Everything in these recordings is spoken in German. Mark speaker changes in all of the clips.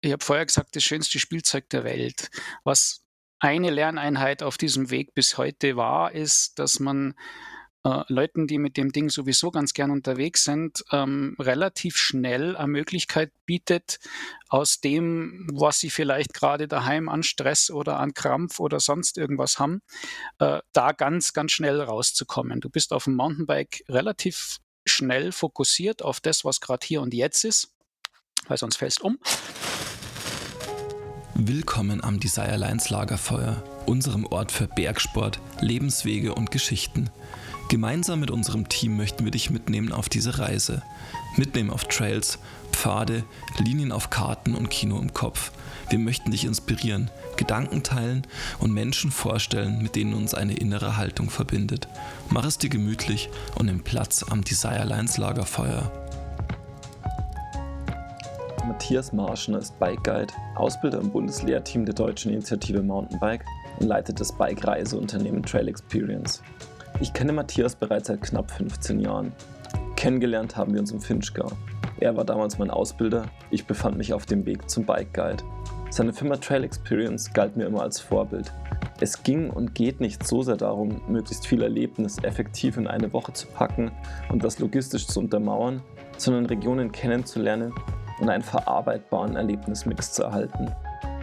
Speaker 1: ich habe vorher gesagt, das schönste Spielzeug der Welt. Was eine Lerneinheit auf diesem Weg bis heute war, ist, dass man äh, Leuten, die mit dem Ding sowieso ganz gern unterwegs sind, ähm, relativ schnell eine Möglichkeit bietet, aus dem, was sie vielleicht gerade daheim an Stress oder an Krampf oder sonst irgendwas haben, äh, da ganz, ganz schnell rauszukommen. Du bist auf dem Mountainbike relativ schnell fokussiert auf das, was gerade hier und jetzt ist, weil sonst fällst um.
Speaker 2: Willkommen am Desire Lines Lagerfeuer, unserem Ort für Bergsport, Lebenswege und Geschichten. Gemeinsam mit unserem Team möchten wir dich mitnehmen auf diese Reise. Mitnehmen auf Trails, Pfade, Linien auf Karten und Kino im Kopf. Wir möchten dich inspirieren, Gedanken teilen und Menschen vorstellen, mit denen uns eine innere Haltung verbindet. Mach es dir gemütlich und nimm Platz am Desire Lines Lagerfeuer.
Speaker 3: Matthias Marschner ist Bike Guide, Ausbilder im Bundeslehrteam der deutschen Initiative Mountainbike und leitet das Bike-Reiseunternehmen Trail Experience. Ich kenne Matthias bereits seit knapp 15 Jahren. Kennengelernt haben wir uns im Finchgau. Er war damals mein Ausbilder, ich befand mich auf dem Weg zum Bike Guide. Seine Firma Trail Experience galt mir immer als Vorbild. Es ging und geht nicht so sehr darum, möglichst viel Erlebnis effektiv in eine Woche zu packen und das logistisch zu untermauern, sondern Regionen kennenzulernen und einen verarbeitbaren Erlebnismix zu erhalten.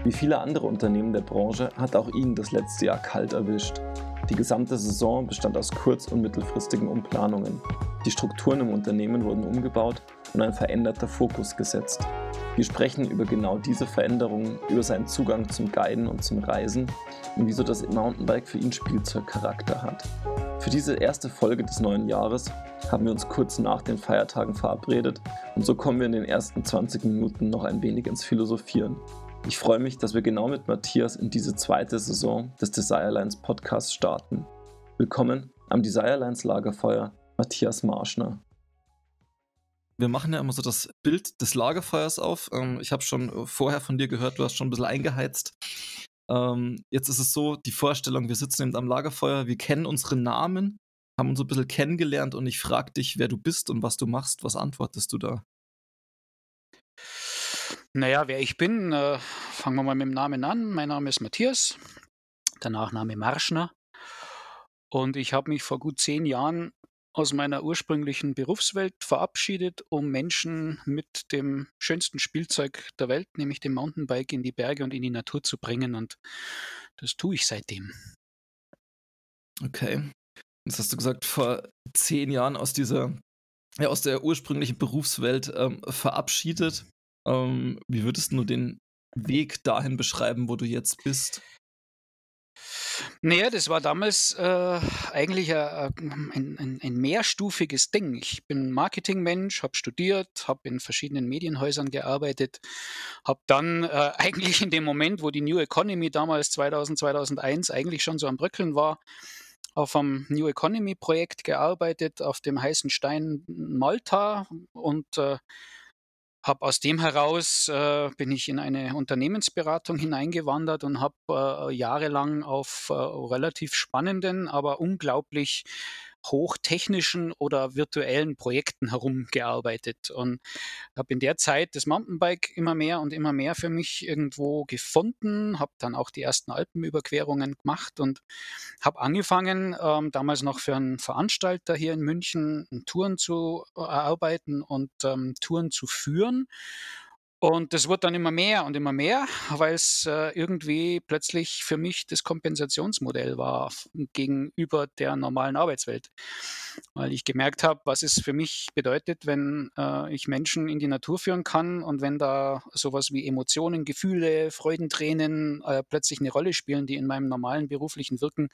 Speaker 3: Wie viele andere Unternehmen der Branche hat auch ihn das letzte Jahr kalt erwischt. Die gesamte Saison bestand aus kurz- und mittelfristigen Umplanungen. Die Strukturen im Unternehmen wurden umgebaut und ein veränderter Fokus gesetzt. Wir sprechen über genau diese Veränderungen, über seinen Zugang zum Guiden und zum Reisen und wieso das Mountainbike für ihn Spielzeugcharakter hat. Für diese erste Folge des neuen Jahres haben wir uns kurz nach den Feiertagen verabredet und so kommen wir in den ersten 20 Minuten noch ein wenig ins Philosophieren. Ich freue mich, dass wir genau mit Matthias in diese zweite Saison des Desirelines Podcasts starten. Willkommen am Desirelines Lagerfeuer, Matthias Marschner.
Speaker 2: Wir machen ja immer so das Bild des Lagerfeuers auf. Ähm, ich habe schon vorher von dir gehört, du hast schon ein bisschen eingeheizt. Ähm, jetzt ist es so, die Vorstellung, wir sitzen eben am Lagerfeuer, wir kennen unsere Namen, haben uns ein bisschen kennengelernt und ich frage dich, wer du bist und was du machst. Was antwortest du da?
Speaker 1: Naja, wer ich bin, äh, fangen wir mal mit dem Namen an. Mein Name ist Matthias, der Nachname Marschner. Und ich habe mich vor gut zehn Jahren aus meiner ursprünglichen Berufswelt verabschiedet, um Menschen mit dem schönsten Spielzeug der Welt, nämlich dem Mountainbike, in die Berge und in die Natur zu bringen. Und das tue ich seitdem.
Speaker 2: Okay. Jetzt hast du gesagt, vor zehn Jahren aus dieser, ja, aus der ursprünglichen Berufswelt ähm, verabschiedet. Ähm, wie würdest du den Weg dahin beschreiben, wo du jetzt bist?
Speaker 1: Naja, das war damals äh, eigentlich ein, ein, ein, mehrstufiges Ding. Ich bin Marketingmensch, habe studiert, habe in verschiedenen Medienhäusern gearbeitet, habe dann äh, eigentlich in dem Moment, wo die New Economy damals 2000, 2001 eigentlich schon so am Bröckeln war, auf einem New Economy Projekt gearbeitet, auf dem heißen Stein Malta und äh, habe aus dem heraus äh, bin ich in eine Unternehmensberatung hineingewandert und habe äh, jahrelang auf äh, relativ spannenden, aber unglaublich hochtechnischen oder virtuellen Projekten herumgearbeitet. Und habe in der Zeit das Mountainbike immer mehr und immer mehr für mich irgendwo gefunden, habe dann auch die ersten Alpenüberquerungen gemacht und habe angefangen, ähm, damals noch für einen Veranstalter hier in München Touren zu erarbeiten und ähm, Touren zu führen und das wurde dann immer mehr und immer mehr, weil es äh, irgendwie plötzlich für mich das Kompensationsmodell war gegenüber der normalen Arbeitswelt. Weil ich gemerkt habe, was es für mich bedeutet, wenn äh, ich Menschen in die Natur führen kann und wenn da sowas wie Emotionen, Gefühle, Freudentränen äh, plötzlich eine Rolle spielen, die in meinem normalen beruflichen Wirken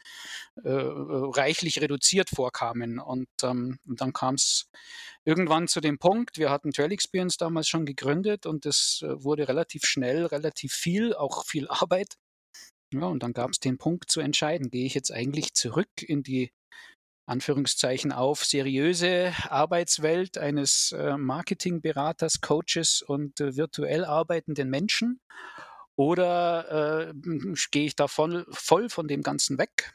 Speaker 1: reichlich reduziert vorkamen. Und, ähm, und dann kam es irgendwann zu dem Punkt, wir hatten Trail Experience damals schon gegründet und das äh, wurde relativ schnell, relativ viel, auch viel Arbeit. Ja, und dann gab es den Punkt zu entscheiden, gehe ich jetzt eigentlich zurück in die Anführungszeichen auf seriöse Arbeitswelt eines äh, Marketingberaters, Coaches und äh, virtuell arbeitenden Menschen? Oder äh, gehe ich da voll, voll von dem Ganzen weg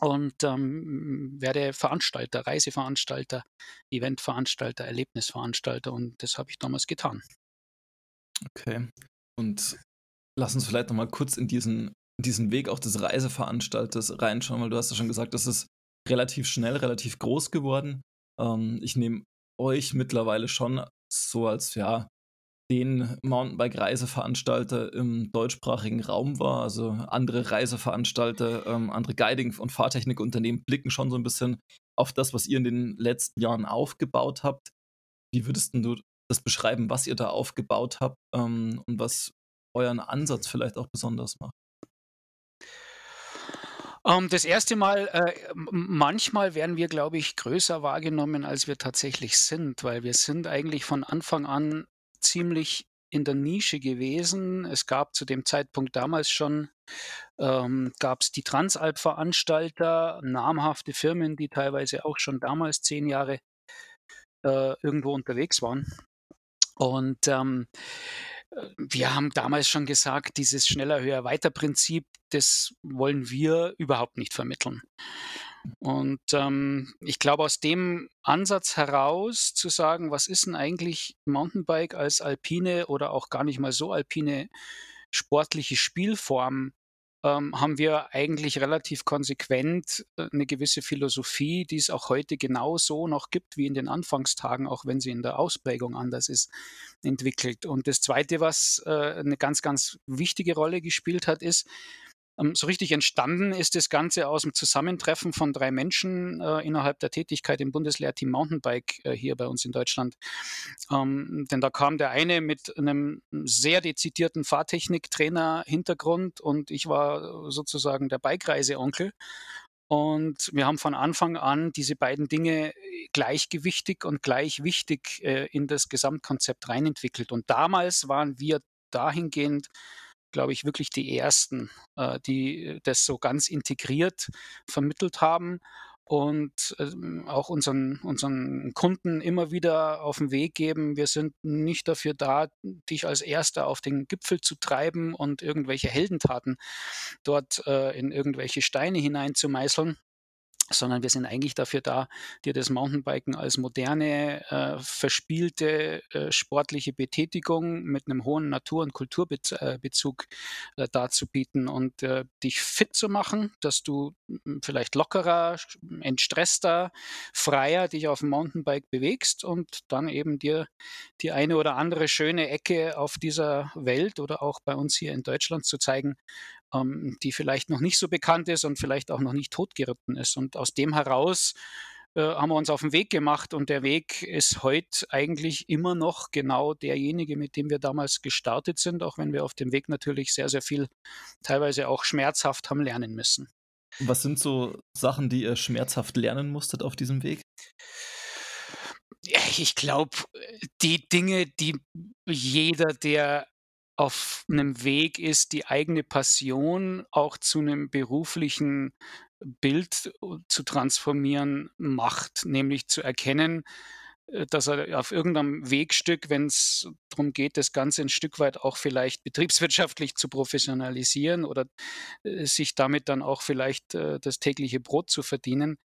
Speaker 1: und ähm, werde Veranstalter, Reiseveranstalter, Eventveranstalter, Erlebnisveranstalter und das habe ich damals getan.
Speaker 2: Okay. Und lass uns vielleicht nochmal kurz in diesen, diesen Weg auch des Reiseveranstalters reinschauen, weil du hast ja schon gesagt, das ist relativ schnell, relativ groß geworden. Ähm, ich nehme euch mittlerweile schon so als ja den Mountainbike-Reiseveranstalter im deutschsprachigen Raum war. Also andere Reiseveranstalter, ähm, andere Guiding- und Fahrtechnikunternehmen blicken schon so ein bisschen auf das, was ihr in den letzten Jahren aufgebaut habt. Wie würdest du das beschreiben, was ihr da aufgebaut habt ähm, und was euren Ansatz vielleicht auch besonders macht?
Speaker 1: Um, ähm, das erste Mal, äh, manchmal werden wir, glaube ich, größer wahrgenommen, als wir tatsächlich sind, weil wir sind eigentlich von Anfang an ziemlich in der Nische gewesen. Es gab zu dem Zeitpunkt damals schon, ähm, gab es die Transalp-Veranstalter, namhafte Firmen, die teilweise auch schon damals zehn Jahre äh, irgendwo unterwegs waren. Und ähm, wir haben damals schon gesagt, dieses schneller, höher, weiter Prinzip, das wollen wir überhaupt nicht vermitteln. Und ähm, ich glaube, aus dem Ansatz heraus zu sagen, was ist denn eigentlich Mountainbike als alpine oder auch gar nicht mal so alpine sportliche Spielform, ähm, haben wir eigentlich relativ konsequent äh, eine gewisse Philosophie, die es auch heute genau so noch gibt wie in den Anfangstagen, auch wenn sie in der Ausprägung anders ist, entwickelt. Und das Zweite, was äh, eine ganz, ganz wichtige Rolle gespielt hat, ist, so richtig entstanden ist das Ganze aus dem Zusammentreffen von drei Menschen äh, innerhalb der Tätigkeit im Bundeslehrteam Mountainbike äh, hier bei uns in Deutschland. Ähm, denn da kam der eine mit einem sehr dezidierten Fahrtechniktrainer-Hintergrund und ich war sozusagen der Bikereise-Onkel. Und wir haben von Anfang an diese beiden Dinge gleichgewichtig und gleich wichtig äh, in das Gesamtkonzept reinentwickelt. Und damals waren wir dahingehend glaube ich, wirklich die ersten, äh, die das so ganz integriert vermittelt haben und ähm, auch unseren, unseren Kunden immer wieder auf den Weg geben. Wir sind nicht dafür da, dich als Erster auf den Gipfel zu treiben und irgendwelche Heldentaten dort äh, in irgendwelche Steine hineinzumeißeln, sondern wir sind eigentlich dafür da, dir das Mountainbiken als moderne, äh, verspielte äh, sportliche Betätigung mit einem hohen Natur- und Kulturbezug äh, darzubieten und äh, dich fit zu machen, dass du hm, vielleicht lockerer, entstresster, freier dich auf dem Mountainbike bewegst und dann eben dir die eine oder andere schöne Ecke auf dieser Welt oder auch bei uns hier in Deutschland zu zeigen, ähm, die vielleicht noch nicht so bekannt ist und vielleicht auch noch nicht totgeritten ist. Und aus dem heraus äh, haben wir uns auf den Weg gemacht und der Weg ist heute eigentlich immer noch genau derjenige, mit dem wir damals gestartet sind, auch wenn wir auf dem Weg natürlich sehr, sehr viel, teilweise auch schmerzhaft haben lernen müssen.
Speaker 2: Was sind so Sachen, die ihr schmerzhaft lernen musstet auf diesem Weg?
Speaker 1: Ich glaube, die Dinge, die jeder, der auf einem Weg ist, die eigene Passion auch zu einem beruflichen Bild äh, zu transformieren macht, nämlich zu erkennen dass er auf irgendeinem Wegstück, wenn es darum geht, das Ganze ein Stück weit auch vielleicht betriebswirtschaftlich zu professionalisieren oder äh, sich damit dann auch vielleicht äh, das tägliche Brot zu verdienen,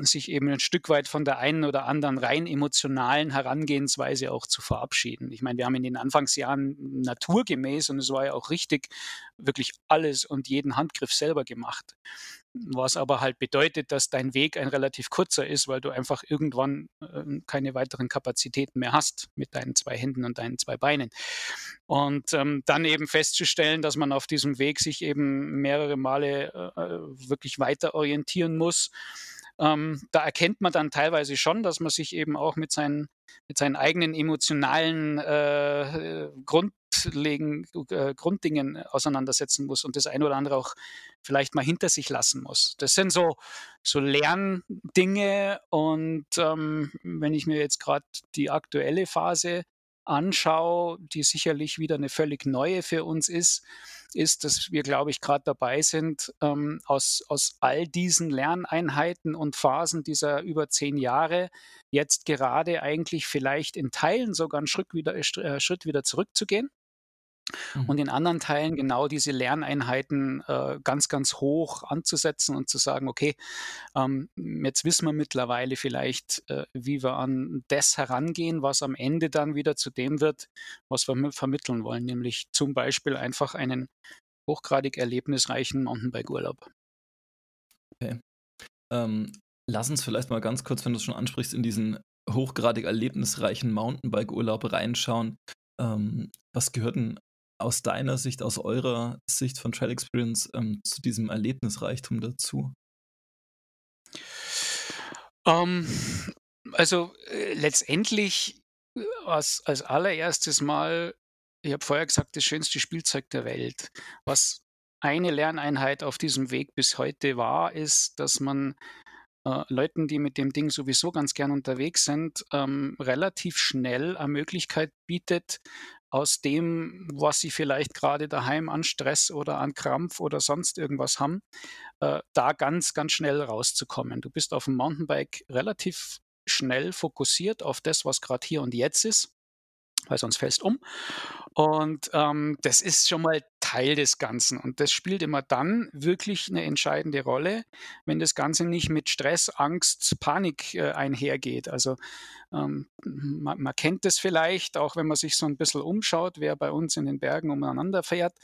Speaker 1: sich eben ein Stück weit von der einen oder anderen rein emotionalen Herangehensweise auch zu verabschieden. Ich meine, wir haben in den Anfangsjahren naturgemäß und es war ja auch richtig, wirklich alles und jeden Handgriff selber gemacht was aber halt bedeutet, dass dein Weg ein relativ kurzer ist, weil du einfach irgendwann äh, keine weiteren Kapazitäten mehr hast mit deinen zwei Händen und deinen zwei Beinen. Und ähm, dann eben festzustellen, dass man auf diesem Weg sich eben mehrere Male äh, äh wirklich weiter orientieren muss. Ähm, da erkennt man dann teilweise schon, dass man sich eben auch mit seinen, mit seinen eigenen emotionalen äh, Grund, grundlegend, äh, Grunddingen auseinandersetzen muss und das eine oder andere auch vielleicht mal hinter sich lassen muss. Das sind so, so Lerndinge und ähm, wenn ich mir jetzt gerade die aktuelle Phase anschaue, die sicherlich wieder eine völlig neue für uns ist, ist, dass wir, glaube ich, gerade dabei sind, ähm, aus, aus all diesen Lerneinheiten und Phasen dieser über zehn Jahre jetzt gerade eigentlich vielleicht in Teilen sogar einen Schritt wieder, äh, Schritt wieder zurückzugehen. Und in anderen Teilen genau diese Lerneinheiten äh, ganz, ganz hoch anzusetzen und zu sagen, okay, ähm, jetzt wissen wir mittlerweile vielleicht, äh, wie wir an das herangehen, was am Ende dann wieder zu dem wird, was wir vermitteln wollen, nämlich zum Beispiel einfach einen hochgradig erlebnisreichen Mountainbike-Urlaub.
Speaker 2: Okay. Ähm, lass uns vielleicht mal ganz kurz, wenn du es schon ansprichst, in diesen hochgradig erlebnisreichen Mountainbike-Urlaub reinschauen. Ähm, was gehört denn aus deiner Sicht, aus eurer Sicht von Trail Experience ähm, zu diesem Erlebnisreichtum dazu?
Speaker 1: Um, ähm, also äh, letztendlich äh, als, als allererstes Mal, ich habe vorher gesagt, das schönste Spielzeug der Welt. Was eine Lerneinheit auf diesem Weg bis heute war, ist, dass man äh, Leuten, die mit dem Ding sowieso ganz gern unterwegs sind, ähm, relativ schnell eine Möglichkeit bietet, aus dem, was sie vielleicht gerade daheim an Stress oder an Krampf oder sonst irgendwas haben, äh, da ganz, ganz schnell rauszukommen. Du bist auf dem Mountainbike relativ schnell fokussiert auf das, was gerade hier und jetzt ist weil sonst fällst um. Und ähm, das ist schon mal Teil des Ganzen. Und das spielt immer dann wirklich eine entscheidende Rolle, wenn das Ganze nicht mit Stress, Angst, Panik äh, einhergeht. Also ähm, man, man, kennt das vielleicht, auch wenn man sich so ein bisschen umschaut, wer bei uns in den Bergen umeinander fährt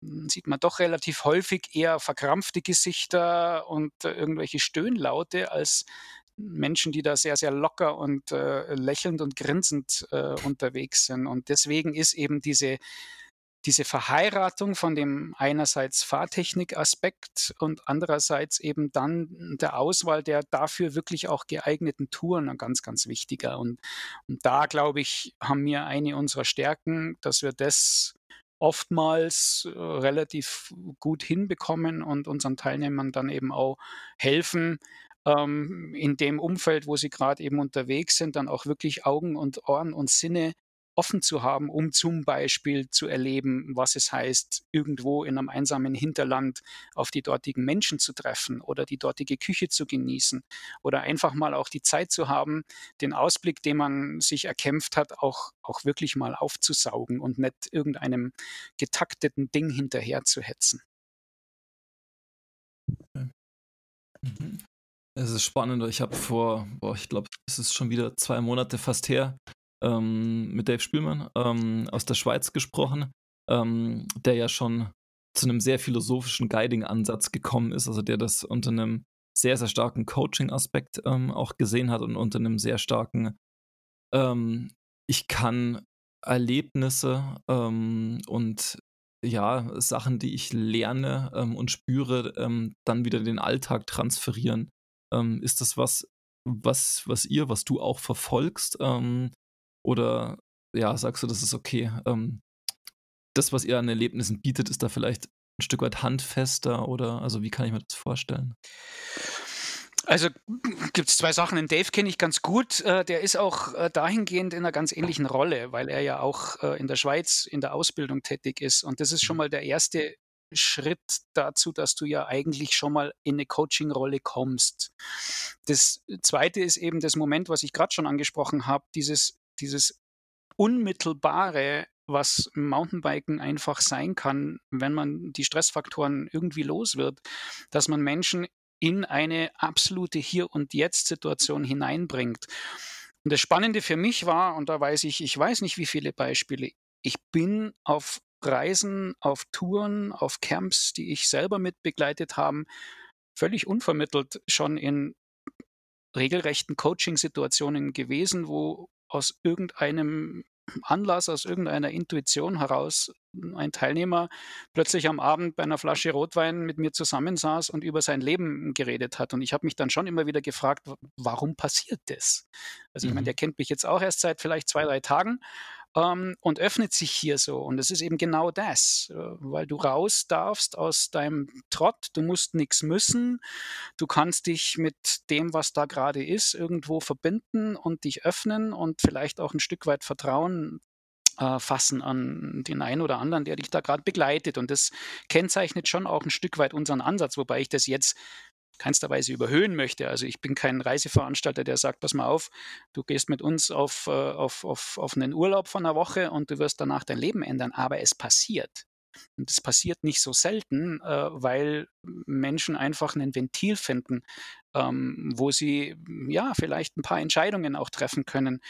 Speaker 1: hm, sieht man doch relativ häufig eher verkrampfte Gesichter und äh, irgendwelche Stöhnlaute als Menschen, die da sehr, sehr locker und äh, lächelnd und grinsend äh, unterwegs sind. Und deswegen ist eben diese, diese Verheiratung von dem einerseits Fahrtechnik-Aspekt und andererseits eben dann der Auswahl der dafür wirklich auch geeigneten Touren ein ganz, ganz wichtiger. Und, und da, glaube ich, haben wir eine unserer Stärken, dass wir das oftmals äh, relativ gut hinbekommen und unseren Teilnehmern dann eben auch helfen, ähm, in dem Umfeld, wo sie gerade eben unterwegs sind, dann auch wirklich Augen und Ohren und Sinne offen zu haben, um zum Beispiel zu erleben, was es heißt, irgendwo in einem einsamen Hinterland auf die dortigen Menschen zu treffen oder die dortige Küche zu genießen oder einfach mal auch die Zeit zu haben, den Ausblick, den man sich erkämpft hat, auch, auch wirklich mal aufzusaugen und nicht irgendeinem getakteten Ding hinterher zu hetzen.
Speaker 2: Mhm. Es ist spannend. Ich habe vor, boah, ich glaube, es ist schon wieder zwei Monate fast her, ähm, mit Dave Spielmann ähm, aus der Schweiz gesprochen, ähm, der ja schon zu einem sehr philosophischen Guiding-Ansatz gekommen ist, also der das unter einem sehr, sehr starken Coaching-Aspekt ähm, auch gesehen hat und unter einem sehr starken, ähm, ich kann Erlebnisse ähm, und ja, Sachen, die ich lerne und spüre, dann wieder den Alltag transferieren ähm, ist das was, was, was ihr, was du auch verfolgst? Ähm, oder ja, sagst du, das ist okay? Ähm, das, was ihr an Erlebnissen bietet, ist da vielleicht ein Stück weit handfester oder also wie kann ich mir das vorstellen?
Speaker 1: Also gibt es zwei Sachen. Den Dave kenne ich ganz gut. Äh, der ist auch äh, dahingehend in einer ganz ähnlichen Rolle, weil er ja auch äh, in der Schweiz in der Ausbildung tätig ist. Und das ist schon mhm. mal der erste Schritt dazu, dass du ja eigentlich schon mal in eine Coaching-Rolle kommst. Das zweite ist eben das Moment, was ich gerade schon angesprochen habe, dieses, dieses unmittelbare, was Mountainbiken einfach sein kann, wenn man die Stressfaktoren irgendwie los wird, dass man Menschen in eine absolute Hier- und Jetzt-Situation hineinbringt. Und das Spannende für mich war, und da weiß ich, ich weiß nicht, wie viele Beispiele, ich bin auf Reisen, auf Touren, auf Camps, die ich selber mit begleitet habe, völlig unvermittelt schon in regelrechten Coaching-Situationen gewesen, wo aus irgendeinem Anlass, aus irgendeiner Intuition heraus ein Teilnehmer plötzlich am Abend bei einer Flasche Rotwein mit mir zusammensaß und über sein Leben geredet hat. Und ich habe mich dann schon immer wieder gefragt, warum passiert das? Also ich meine, mhm. der kennt mich jetzt auch erst seit vielleicht zwei, drei Tagen ähm, und öffnet sich hier so. Und es ist eben genau das, äh, weil du raus darfst aus deinem Trott, du musst nichts müssen, du kannst dich mit dem, was da gerade ist, irgendwo verbinden und dich öffnen und vielleicht auch ein Stück weit Vertrauen äh, fassen an den einen oder anderen, der dich da gerade begleitet. Und das kennzeichnet schon auch ein Stück weit unseren Ansatz, wobei ich das jetzt keinster Weise überhöhen möchte. Also ich bin kein Reiseveranstalter, der sagt, pass mal auf, du gehst mit uns auf, äh, auf, auf, auf einen Urlaub von einer Woche und du wirst danach dein Leben ändern. Aber es passiert. Und es passiert nicht so selten, äh, weil Menschen einfach ein Ventil finden, ähm, wo sie ja vielleicht ein paar Entscheidungen auch treffen können.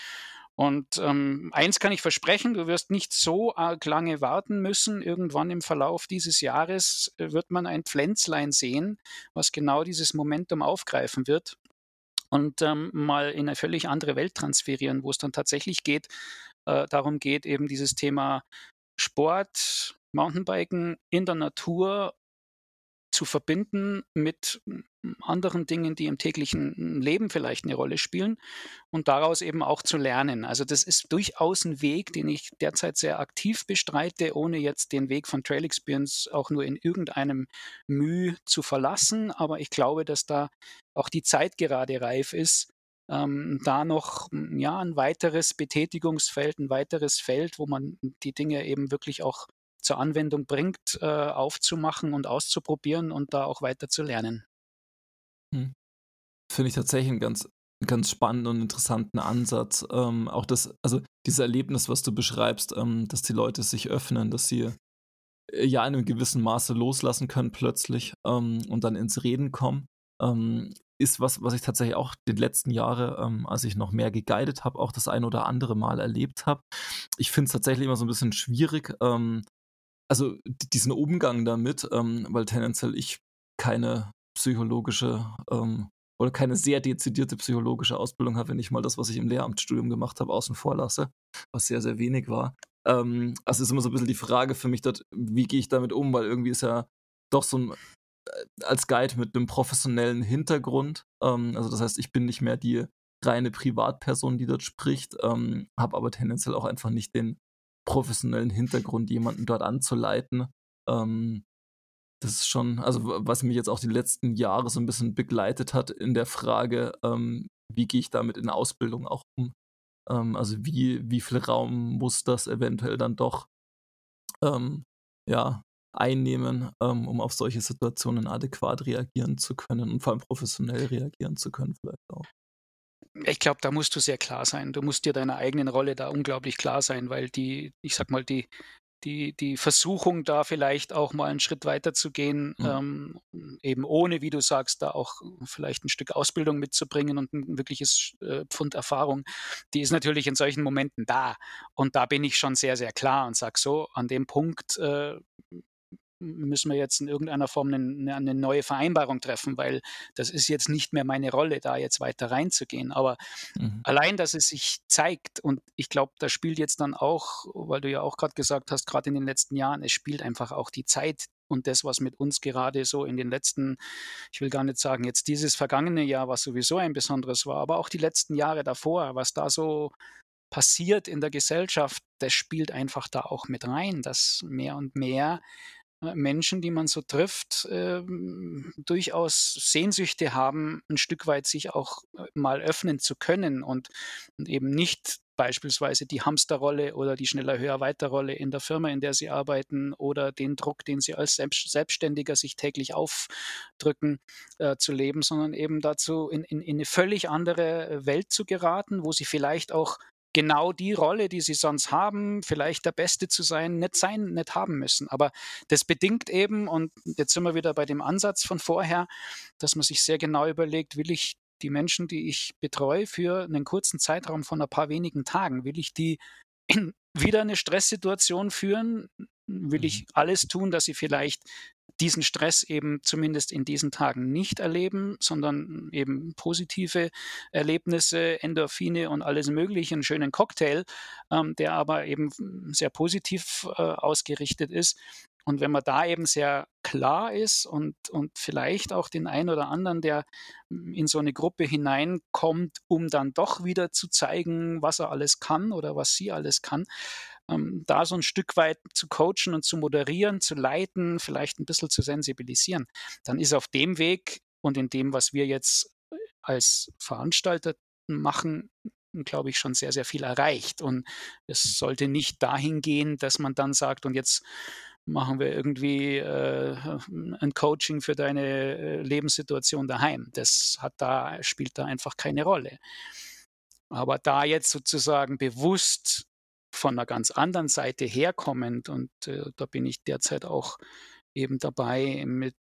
Speaker 1: Und ähm, eins kann ich versprechen, du wirst nicht so arg lange warten müssen. Irgendwann im Verlauf dieses Jahres äh, wird man ein Pflänzlein sehen, was genau dieses Momentum aufgreifen wird und ähm, mal in eine völlig andere Welt transferieren, wo es dann tatsächlich geht, äh, darum geht, eben dieses Thema Sport, Mountainbiken in der Natur zu verbinden mit anderen Dingen, die im täglichen Leben vielleicht eine Rolle spielen und daraus eben auch zu lernen. Also das ist durchaus ein Weg, den ich derzeit sehr aktiv bestreite, ohne jetzt den Weg von Trail Experience auch nur in irgendeinem Mühe zu verlassen. Aber ich glaube, dass da auch die Zeit gerade reif ist, ähm, da noch ja, ein weiteres Betätigungsfeld, ein weiteres Feld, wo man die Dinge eben wirklich auch zur Anwendung bringt, äh, aufzumachen und auszuprobieren und da auch weiter zu lernen.
Speaker 2: Hm. Finde ich tatsächlich einen ganz, ganz spannenden und interessanten Ansatz. Ähm, auch das, also dieses Erlebnis, was du beschreibst, ähm, dass die Leute sich öffnen, dass sie äh, ja in einem gewissen Maße loslassen können plötzlich ähm, und dann ins Reden kommen, ähm, ist was, was ich tatsächlich auch die letzten Jahre, ähm, als ich noch mehr geguidet habe, auch das ein oder andere Mal erlebt habe. Ich finde es tatsächlich immer so ein bisschen schwierig, ähm, also diesen Umgang damit, ähm, weil tendenziell ich keine psychologische ähm, oder keine sehr dezidierte psychologische Ausbildung habe, wenn ich mal das, was ich im Lehramtsstudium gemacht habe, außen vor lasse, was sehr, sehr wenig war. Ähm, also ist immer so ein bisschen die Frage für mich dort, wie gehe ich damit um, weil irgendwie ist ja doch so ein, äh, als Guide mit einem professionellen Hintergrund. Ähm, also das heißt, ich bin nicht mehr die reine Privatperson, die dort spricht, ähm, habe aber tendenziell auch einfach nicht den professionellen Hintergrund, jemanden dort anzuleiten. Ähm, das ist schon, also was mich jetzt auch die letzten Jahre so ein bisschen begleitet hat in der Frage, ähm, wie gehe ich damit in der Ausbildung auch um? Ähm, also wie, wie viel Raum muss das eventuell dann doch ähm, ja, einnehmen, ähm, um auf solche Situationen adäquat reagieren zu können und vor allem professionell reagieren zu können vielleicht auch.
Speaker 1: Ich glaube, da musst du sehr klar sein. Du musst dir deiner eigenen Rolle da unglaublich klar sein, weil die, ich sag mal, die, die, die Versuchung, da vielleicht auch mal einen Schritt weiter zu gehen, mhm. ähm, eben ohne, wie du sagst, da auch vielleicht ein Stück Ausbildung mitzubringen und ein wirkliches äh, Pfund Erfahrung, die ist natürlich in solchen Momenten da. Und da bin ich schon sehr, sehr klar und sage so, an dem Punkt äh, müssen wir jetzt in irgendeiner Form eine, eine, neue Vereinbarung treffen, weil das ist jetzt nicht mehr meine Rolle, da jetzt weiter reinzugehen. Aber mhm. allein, dass es sich zeigt und ich glaube, da spielt jetzt dann auch, weil du ja auch gerade gesagt hast, gerade in den letzten Jahren, es spielt einfach auch die Zeit und das, was mit uns gerade so in den letzten, ich will gar nicht sagen, jetzt dieses vergangene Jahr, was sowieso ein besonderes war, aber auch die letzten Jahre davor, was da so passiert in der Gesellschaft, das spielt einfach da auch mit rein, dass mehr und mehr Menschen, die man so trifft, äh, durchaus Sehnsüchte haben, ein Stück weit sich auch äh, mal öffnen zu können und, und eben nicht beispielsweise die Hamsterrolle oder die schneller höher weiter Rolle in der Firma, in der sie arbeiten oder den Druck, den sie als Selbstständiger sich täglich aufdrücken, äh, zu leben, sondern eben dazu in, in, in eine völlig andere Welt zu geraten, wo sie vielleicht auch genau die Rolle, die sie sonst haben, vielleicht der Beste zu sein, nicht sein, nicht haben müssen. Aber das bedingt eben, und jetzt sind wir wieder bei dem Ansatz von vorher, dass man sich sehr genau überlegt, will ich die Menschen, die ich betreue, für einen kurzen Zeitraum von ein paar wenigen Tagen, will ich die in wieder eine Stresssituation führen? Will ich mhm. alles tun, dass sie vielleicht diesen Stress eben zumindest in diesen Tagen nicht erleben, sondern eben positive Erlebnisse, Endorphine und alles Mögliche, einen schönen Cocktail, ähm, der aber eben sehr positiv äh, ausgerichtet ist. Und wenn man da eben sehr klar ist und, und vielleicht auch den einen oder anderen, der in so eine Gruppe hineinkommt, um dann doch wieder zu zeigen, was er alles kann oder was sie alles kann, ähm, da so ein Stück weit zu coachen und zu moderieren, zu leiten, vielleicht ein bisschen zu sensibilisieren, dann ist auf dem Weg und in dem, was wir jetzt äh, als Veranstalter machen, glaube ich, schon sehr, sehr viel erreicht. Und es sollte nicht dahin gehen, dass man dann sagt, und jetzt machen wir irgendwie äh, ein Coaching für deine äh, Lebenssituation daheim. Das hat da, spielt da einfach keine Rolle. Aber da jetzt sozusagen bewusst von einer ganz anderen Seite herkommend und äh, da bin ich derzeit auch eben dabei, mit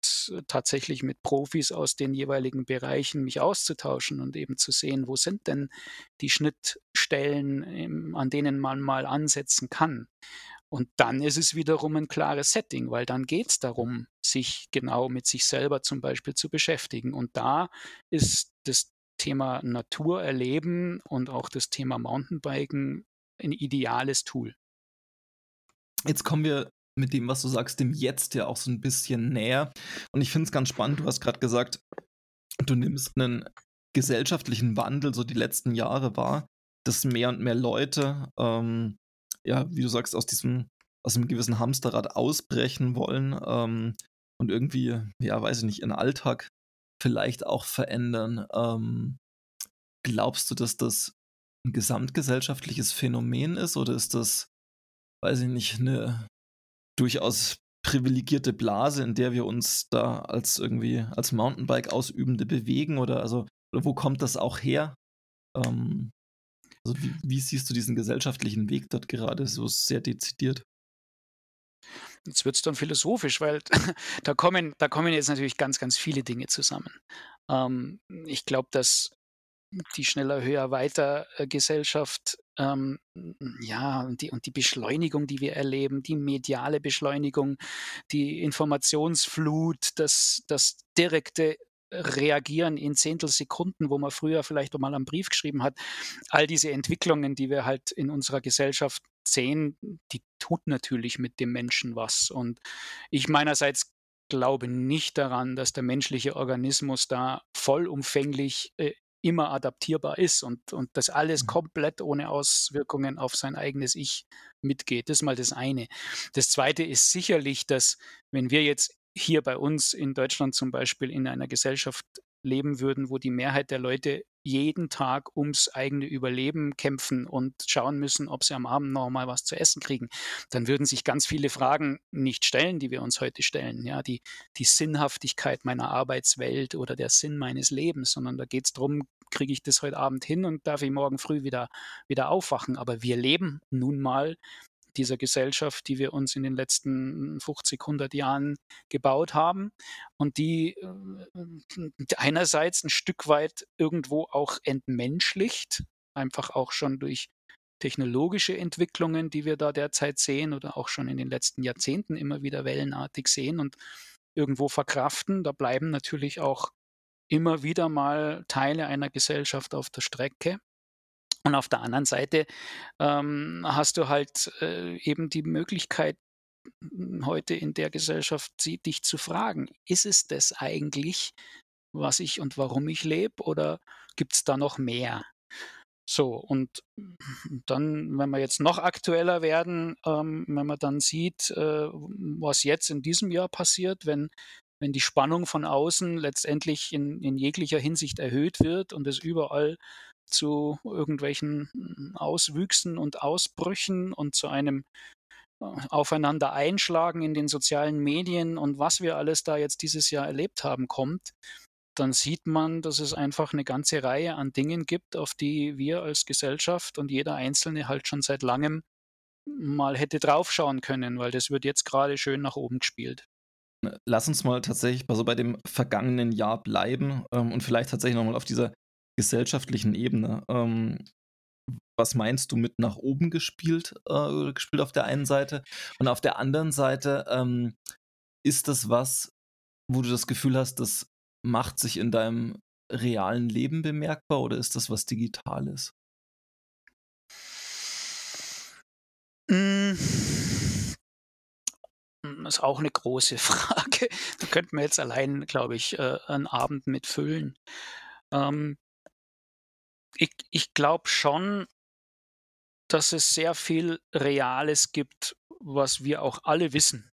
Speaker 1: tatsächlich mit Profis aus den jeweiligen Bereichen mich auszutauschen und eben zu sehen, wo sind denn die Schnittstellen, an denen man mal ansetzen kann. Und dann ist es wiederum ein klares Setting, weil dann geht es darum, sich genau mit sich selber zum Beispiel zu beschäftigen. Und da ist das Thema Natur erleben und auch das Thema Mountainbiken ein ideales Tool.
Speaker 2: Jetzt kommen wir mit dem, was du sagst, dem Jetzt ja auch so ein bisschen näher. Und ich finde es ganz spannend, du hast gerade gesagt, du nimmst einen gesellschaftlichen Wandel so die letzten Jahre wahr, dass mehr und mehr Leute, ähm, ja, wie du sagst, aus diesem, aus einem gewissen Hamsterrad ausbrechen wollen ähm, und irgendwie, ja, weiß ich nicht, ihren Alltag vielleicht auch verändern. Ähm, glaubst du, dass das ein gesamtgesellschaftliches Phänomen ist oder ist das, weiß ich nicht, eine durchaus privilegierte Blase, in der wir uns da als irgendwie als Mountainbike-Ausübende bewegen oder also oder wo kommt das auch her? Ähm, also wie, wie siehst du diesen gesellschaftlichen Weg dort gerade so sehr dezidiert?
Speaker 1: Jetzt wird es dann philosophisch, weil da kommen, da kommen jetzt natürlich ganz, ganz viele Dinge zusammen. Ähm, ich glaube, dass die schneller, höher, weiter äh, Gesellschaft, ähm, ja, und die, und die Beschleunigung, die wir erleben, die mediale Beschleunigung, die Informationsflut, das, das direkte Reagieren in Zehntelsekunden, wo man früher vielleicht mal einen Brief geschrieben hat. All diese Entwicklungen, die wir halt in unserer Gesellschaft sehen, die tut natürlich mit dem Menschen was. Und ich meinerseits glaube nicht daran, dass der menschliche Organismus da vollumfänglich äh, immer adaptierbar ist und, und das alles mhm. komplett ohne Auswirkungen auf sein eigenes Ich mitgeht. Das ist mal das eine. Das zweite ist sicherlich, dass wenn wir jetzt hier bei uns in Deutschland zum Beispiel in einer Gesellschaft leben würden, wo die Mehrheit der Leute jeden Tag ums eigene Überleben kämpfen und schauen müssen, ob sie am Abend noch mal was zu essen kriegen, dann würden sich ganz viele Fragen nicht stellen, die wir uns heute stellen. Ja, die, die Sinnhaftigkeit meiner Arbeitswelt oder der Sinn meines Lebens, sondern da geht es darum, kriege ich das heute Abend hin und darf ich morgen früh wieder, wieder aufwachen. Aber wir leben nun mal dieser Gesellschaft, die wir uns in den letzten 50, 100 Jahren gebaut haben und die äh, einerseits ein Stück weit irgendwo auch entmenschlicht, einfach auch schon durch technologische Entwicklungen, die wir da derzeit sehen oder auch schon in den letzten Jahrzehnten immer wieder wellenartig sehen und irgendwo verkraften. Da bleiben natürlich auch immer wieder mal Teile einer Gesellschaft auf der Strecke. Und auf der anderen Seite ähm, hast du halt äh, eben die Möglichkeit, heute in der Gesellschaft dich zu fragen, ist es das eigentlich, was ich und warum ich lebe, oder gibt es da noch mehr? So, und dann, wenn wir jetzt noch aktueller werden, ähm, wenn man dann sieht, äh, was jetzt in diesem Jahr passiert, wenn wenn die Spannung von außen letztendlich in, in jeglicher Hinsicht erhöht wird und es überall zu irgendwelchen hm, Auswüchsen und Ausbrüchen und zu einem äh, aufeinander einschlagen in den sozialen Medien und was wir alles da jetzt dieses Jahr erlebt haben, kommt, dann sieht man, dass es einfach eine ganze Reihe an Dingen gibt, auf die wir als Gesellschaft und jeder Einzelne halt schon seit langem mal hätte draufschauen können, weil das wird jetzt gerade schön nach oben gespielt.
Speaker 2: Lass uns mal tatsächlich so bei dem vergangenen Jahr bleiben ähm, und vielleicht tatsächlich nochmal auf dieser gesellschaftlichen Ebene. Ähm, was meinst du mit nach oben gespielt, äh, gespielt auf der einen Seite? Und auf der anderen Seite, ähm, ist das was, wo du das Gefühl hast, das macht sich in deinem realen Leben bemerkbar oder ist das was Digitales?
Speaker 1: Mmh ist auch eine große Frage. Da könnten wir jetzt allein, glaube ich, äh, einen Abend mit füllen. Ähm, ich ich glaube schon, dass es sehr viel Reales gibt, was wir auch alle wissen,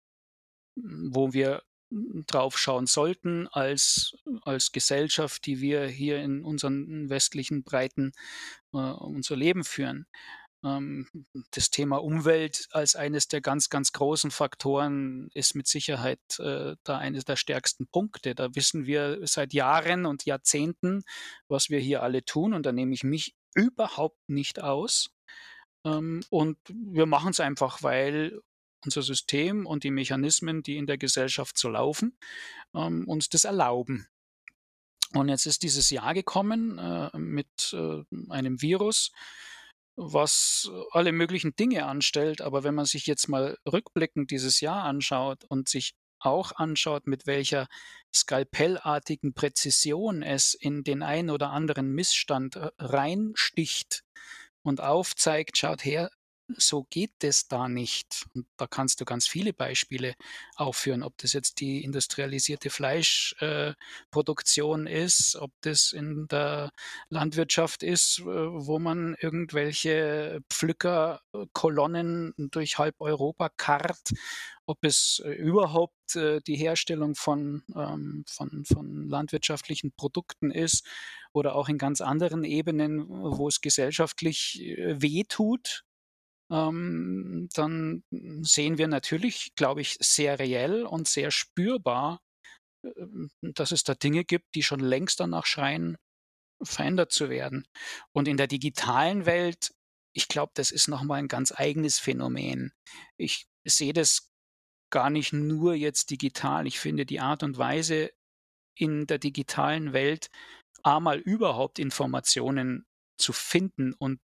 Speaker 1: wo wir drauf schauen sollten als, als Gesellschaft, die wir hier in unseren westlichen Breiten äh, unser Leben führen. Ähm, das Thema Umwelt als eines der ganz, ganz großen Faktoren ist mit Sicherheit äh, da eines der stärksten Punkte. Da wissen wir seit Jahren und Jahrzehnten, was wir hier alle tun. Und da nehme ich mich überhaupt nicht aus. Ähm, und wir machen es einfach, weil unser System und die Mechanismen, die in der Gesellschaft so laufen, ähm, uns das erlauben. Und jetzt ist dieses Jahr gekommen äh, mit äh, einem Virus, was alle möglichen Dinge anstellt. Aber wenn man sich jetzt mal rückblickend dieses Jahr anschaut und sich auch anschaut, mit welcher skalpellartigen Präzision es in den ein oder anderen Missstand äh, reinsticht und aufzeigt, schaut her, so geht es da nicht. Und da kannst du ganz viele Beispiele aufführen, ob das jetzt die industrialisierte Fleischproduktion äh, ist, ob das in der Landwirtschaft ist, äh, wo man irgendwelche Pflückerkolonnen durch halb Europa karrt, ob es äh, überhaupt äh, die Herstellung von, ähm, von, von landwirtschaftlichen Produkten ist oder auch in ganz anderen Ebenen, wo es gesellschaftlich äh, wehtut ähm, dann sehen wir natürlich, glaube ich, sehr reell und sehr spürbar, ähm, dass es da Dinge gibt, die schon längst danach schreien, verändert zu werden. Und in der digitalen Welt, ich glaube, das ist nochmal ein ganz eigenes Phänomen. Ich sehe das gar nicht nur jetzt digital. Ich finde die Art und Weise in der digitalen Welt einmal überhaupt Informationen zu finden und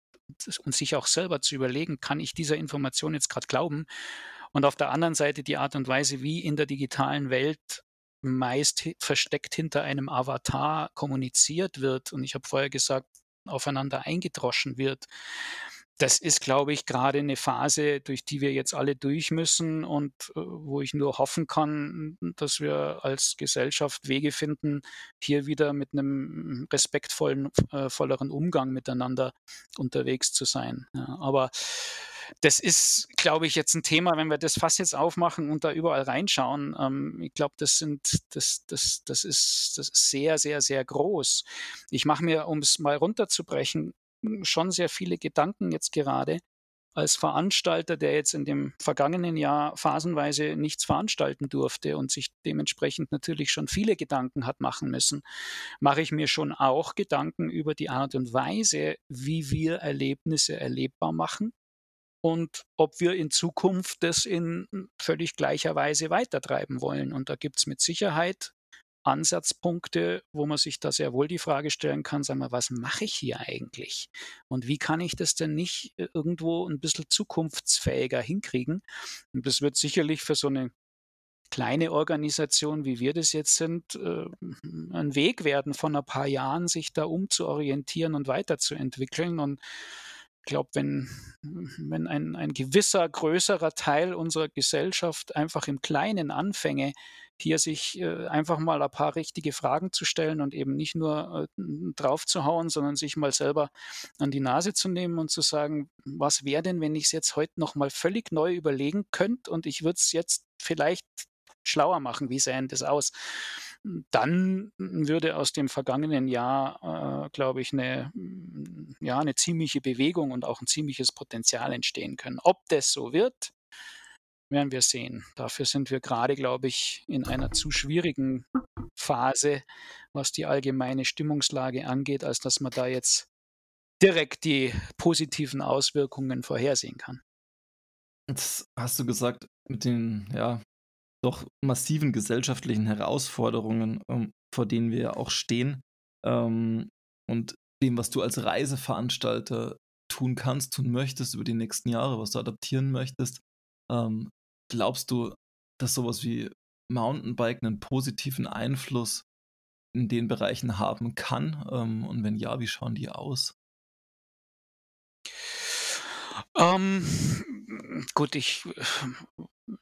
Speaker 1: und sich auch selber zu überlegen, kann ich dieser Information jetzt gerade glauben? Und auf der anderen Seite die Art und Weise, wie in der digitalen Welt meist versteckt hinter einem Avatar kommuniziert wird. Und ich habe vorher gesagt, aufeinander eingedroschen wird das ist, glaube ich, gerade eine Phase, durch die wir jetzt alle durch müssen und äh, wo ich nur hoffen kann, dass wir als Gesellschaft Wege finden, hier wieder mit einem respektvollen, äh, volleren Umgang miteinander unterwegs zu sein. Ja, aber das ist, glaube ich, jetzt ein Thema, wenn wir das Fass jetzt aufmachen und da überall reinschauen. Ähm, ich glaube, das sind, das, das, das ist, das ist sehr, sehr, sehr groß. Ich mache mir, um es mal runterzubrechen, schon sehr viele Gedanken jetzt gerade als Veranstalter, der jetzt in dem vergangenen Jahr phasenweise nichts veranstalten durfte und sich dementsprechend natürlich schon viele Gedanken hat machen müssen, mache ich mir schon auch Gedanken über die Art und Weise, wie wir Erlebnisse erlebbar machen und ob wir in Zukunft das in völlig gleicher Weise weitertreiben wollen. Und da gibt es mit Sicherheit Ansatzpunkte, wo man sich da sehr wohl die Frage stellen kann, sag mal, was mache ich hier eigentlich? Und wie kann ich das denn nicht äh, irgendwo ein bisschen zukunftsfähiger hinkriegen? Und das wird sicherlich für so eine kleine Organisation, wie wir das jetzt sind, äh, ein Weg werden von ein paar Jahren, sich da umzuorientieren und weiterzuentwickeln. Und ich glaube, wenn, wenn ein, ein gewisser größerer Teil unserer Gesellschaft einfach im Kleinen anfänge, hier sich äh, einfach mal ein paar richtige Fragen zu stellen und eben nicht nur äh, drauf zu hauen, sondern sich mal selber an die Nase zu nehmen und zu sagen, was wäre denn, wenn ich es jetzt heute nochmal völlig neu überlegen könnte und ich würde es jetzt vielleicht schlauer machen, wie sähe das aus? Dann würde aus dem vergangenen Jahr, äh, glaube ich, eine, ja, eine ziemliche Bewegung und auch ein ziemliches Potenzial entstehen können. Ob das so wird, werden wir sehen. Dafür sind wir gerade, glaube ich, in einer zu schwierigen Phase, was die allgemeine Stimmungslage angeht, als dass man da jetzt direkt die positiven Auswirkungen vorhersehen kann.
Speaker 2: Jetzt hast du gesagt, mit den ja doch massiven gesellschaftlichen Herausforderungen, ähm, vor denen wir ja auch stehen, ähm, und dem, was du als Reiseveranstalter tun kannst, tun möchtest über die nächsten Jahre, was du adaptieren möchtest, ähm, glaubst du, dass sowas wie Mountainbike einen positiven Einfluss in den Bereichen haben kann? Ähm, und wenn ja, wie schauen die aus?
Speaker 1: Ähm, gut, ich äh,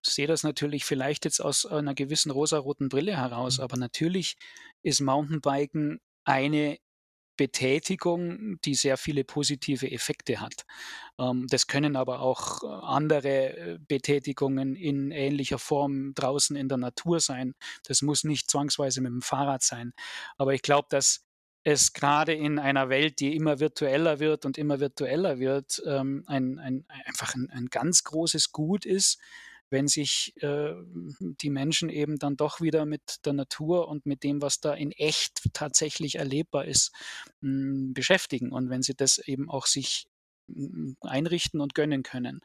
Speaker 1: sehe das natürlich vielleicht jetzt aus einer gewissen rosaroten Brille heraus, mhm. aber natürlich ist Mountainbiken eine Betätigung, die sehr viele positive Effekte hat. Ähm, das können aber auch äh, andere äh, Betätigungen in ähnlicher Form draußen in der Natur sein. Das muss nicht zwangsweise mit dem Fahrrad sein. Aber ich glaube, dass es gerade in einer Welt, die immer virtueller wird und immer virtueller wird, ähm, ein, ein, einfach ein, ein ganz großes Gut ist, wenn sich äh, die Menschen eben dann doch wieder mit der Natur und mit dem, was da in echt tatsächlich erlebbar ist, mh, hm, beschäftigen und wenn sie das eben auch sich hm, einrichten und gönnen können.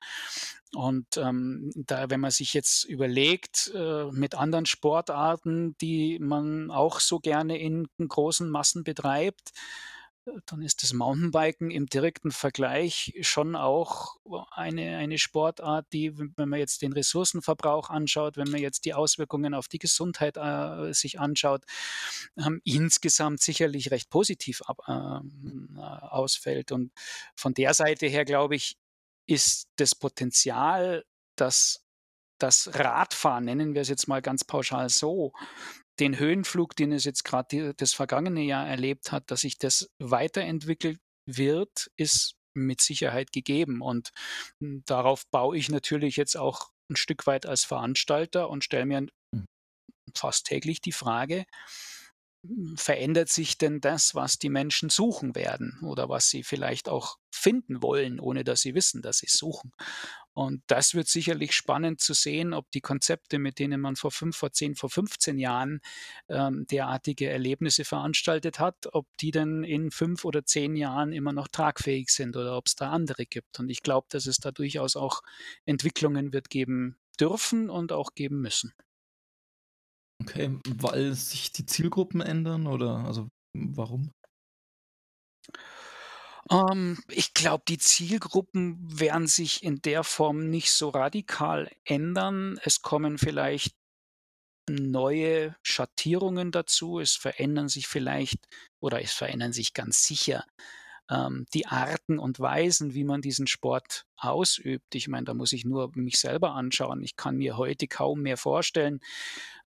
Speaker 1: Und ähm, da, wenn man sich jetzt überlegt, äh, mit anderen Sportarten, die man auch so gerne in großen Massen betreibt, dann ist das Mountainbiken im direkten Vergleich schon auch eine, eine Sportart, die, wenn man jetzt den Ressourcenverbrauch anschaut, wenn man jetzt die Auswirkungen auf die Gesundheit äh, sich anschaut, ähm, insgesamt sicherlich recht positiv ab, äh, ausfällt. Und von der Seite her, glaube ich, ist das Potenzial, dass das Radfahren, nennen wir es jetzt mal ganz pauschal so, den Höhenflug, den es jetzt gerade das vergangene Jahr erlebt hat, dass sich das weiterentwickelt wird, ist mit Sicherheit gegeben. Und hm, darauf baue ich natürlich jetzt auch ein Stück weit als Veranstalter und stelle mir hm. fast täglich die Frage, hm, verändert sich denn das, was die Menschen suchen werden oder was sie vielleicht auch finden wollen, ohne dass sie wissen, dass sie es suchen? Und das wird sicherlich spannend zu sehen, ob die Konzepte, mit denen man vor fünf, vor zehn, vor 15 Jahren ähm, derartige Erlebnisse veranstaltet hat, ob die dann in fünf oder zehn Jahren immer noch tragfähig sind oder ob es da andere gibt. Und ich glaube, dass es da durchaus auch Entwicklungen wird geben dürfen und auch geben müssen.
Speaker 2: Okay, weil sich die Zielgruppen ändern oder also warum?
Speaker 1: Ähm, ich glaube, die Zielgruppen werden sich in der Form nicht so radikal ändern. Es kommen vielleicht neue Schattierungen dazu. Es verändern sich vielleicht oder es verändern sich ganz sicher ähm, die Arten und Weisen, wie man diesen Sport ausübt. Ich meine, da muss ich nur mich selber anschauen. Ich kann mir heute kaum mehr vorstellen,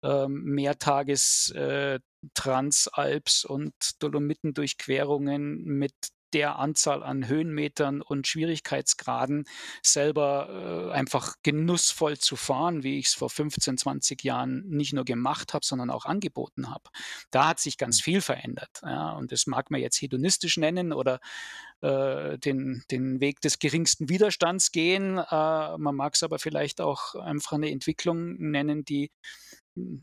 Speaker 1: ähm, Mehrtages äh, Transalps und Dolomitendurchquerungen mit der Anzahl an Höhenmetern und Schwierigkeitsgraden selber äh, einfach genussvoll zu fahren, wie ich es vor 15, 20 Jahren nicht nur gemacht habe, sondern auch angeboten habe. Da hat sich ganz mhm. viel verändert. Ja, und das mag man jetzt hedonistisch nennen oder äh, den, den Weg des geringsten Widerstands gehen. Äh, man mag es aber vielleicht auch einfach eine Entwicklung nennen, die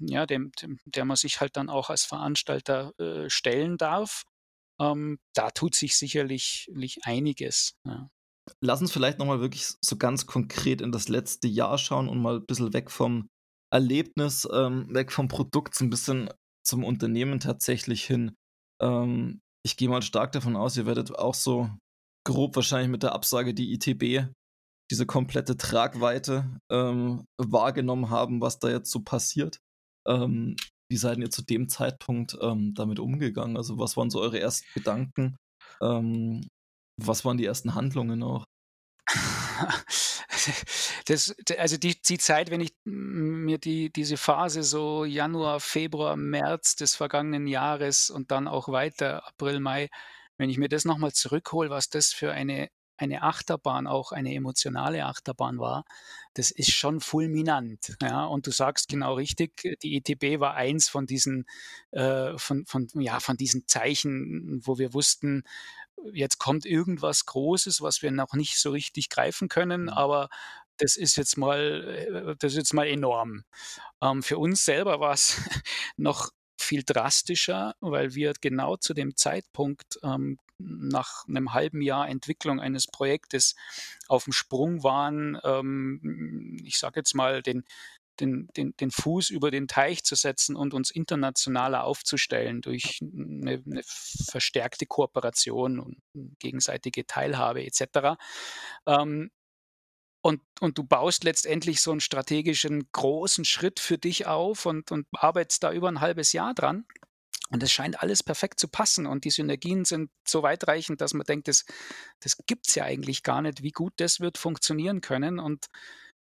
Speaker 1: ja, dem, dem, der man sich halt dann auch als Veranstalter äh, stellen darf. Ähm, da tut sich sicherlich einiges. Ja.
Speaker 2: Lass uns vielleicht nochmal wirklich so ganz konkret in das letzte Jahr schauen und mal ein bisschen weg vom Erlebnis, ähm, weg vom Produkt, so ein bisschen zum Unternehmen tatsächlich hin. Ähm, ich gehe mal stark davon aus, ihr werdet auch so grob wahrscheinlich mit der Absage die ITB diese komplette Tragweite ähm, wahrgenommen haben, was da jetzt so passiert. Ähm, wie seid ihr zu dem Zeitpunkt ähm, damit umgegangen? Also was waren so eure ersten Gedanken? Ähm, was waren die ersten Handlungen auch?
Speaker 1: Das, also die, die Zeit, wenn ich mir die, diese Phase so Januar, Februar, März des vergangenen Jahres und dann auch weiter April, Mai, wenn ich mir das nochmal zurückhole, was das für eine eine Achterbahn, auch eine emotionale Achterbahn war, das ist schon fulminant. Ja? Und du sagst genau richtig, die ETB war eins von diesen, äh, von, von, ja, von diesen Zeichen, wo wir wussten, jetzt kommt irgendwas Großes, was wir noch nicht so richtig greifen können, mhm. aber das ist jetzt mal, äh, das ist jetzt mal enorm. Ähm, für uns selber war es noch viel drastischer, weil wir genau zu dem Zeitpunkt ähm, nach einem halben Jahr Entwicklung eines Projektes auf dem Sprung waren, ähm, ich sage jetzt mal, den, den, den, den Fuß über den Teich zu setzen und uns internationaler aufzustellen durch eine, eine verstärkte Kooperation und gegenseitige Teilhabe etc. Ähm, und, und du baust letztendlich so einen strategischen großen Schritt für dich auf und, und arbeitest da über ein halbes Jahr dran. Und es scheint alles perfekt zu passen und die Synergien sind so weitreichend, dass man denkt, das, das gibt es ja eigentlich gar nicht, wie gut das wird funktionieren können. Und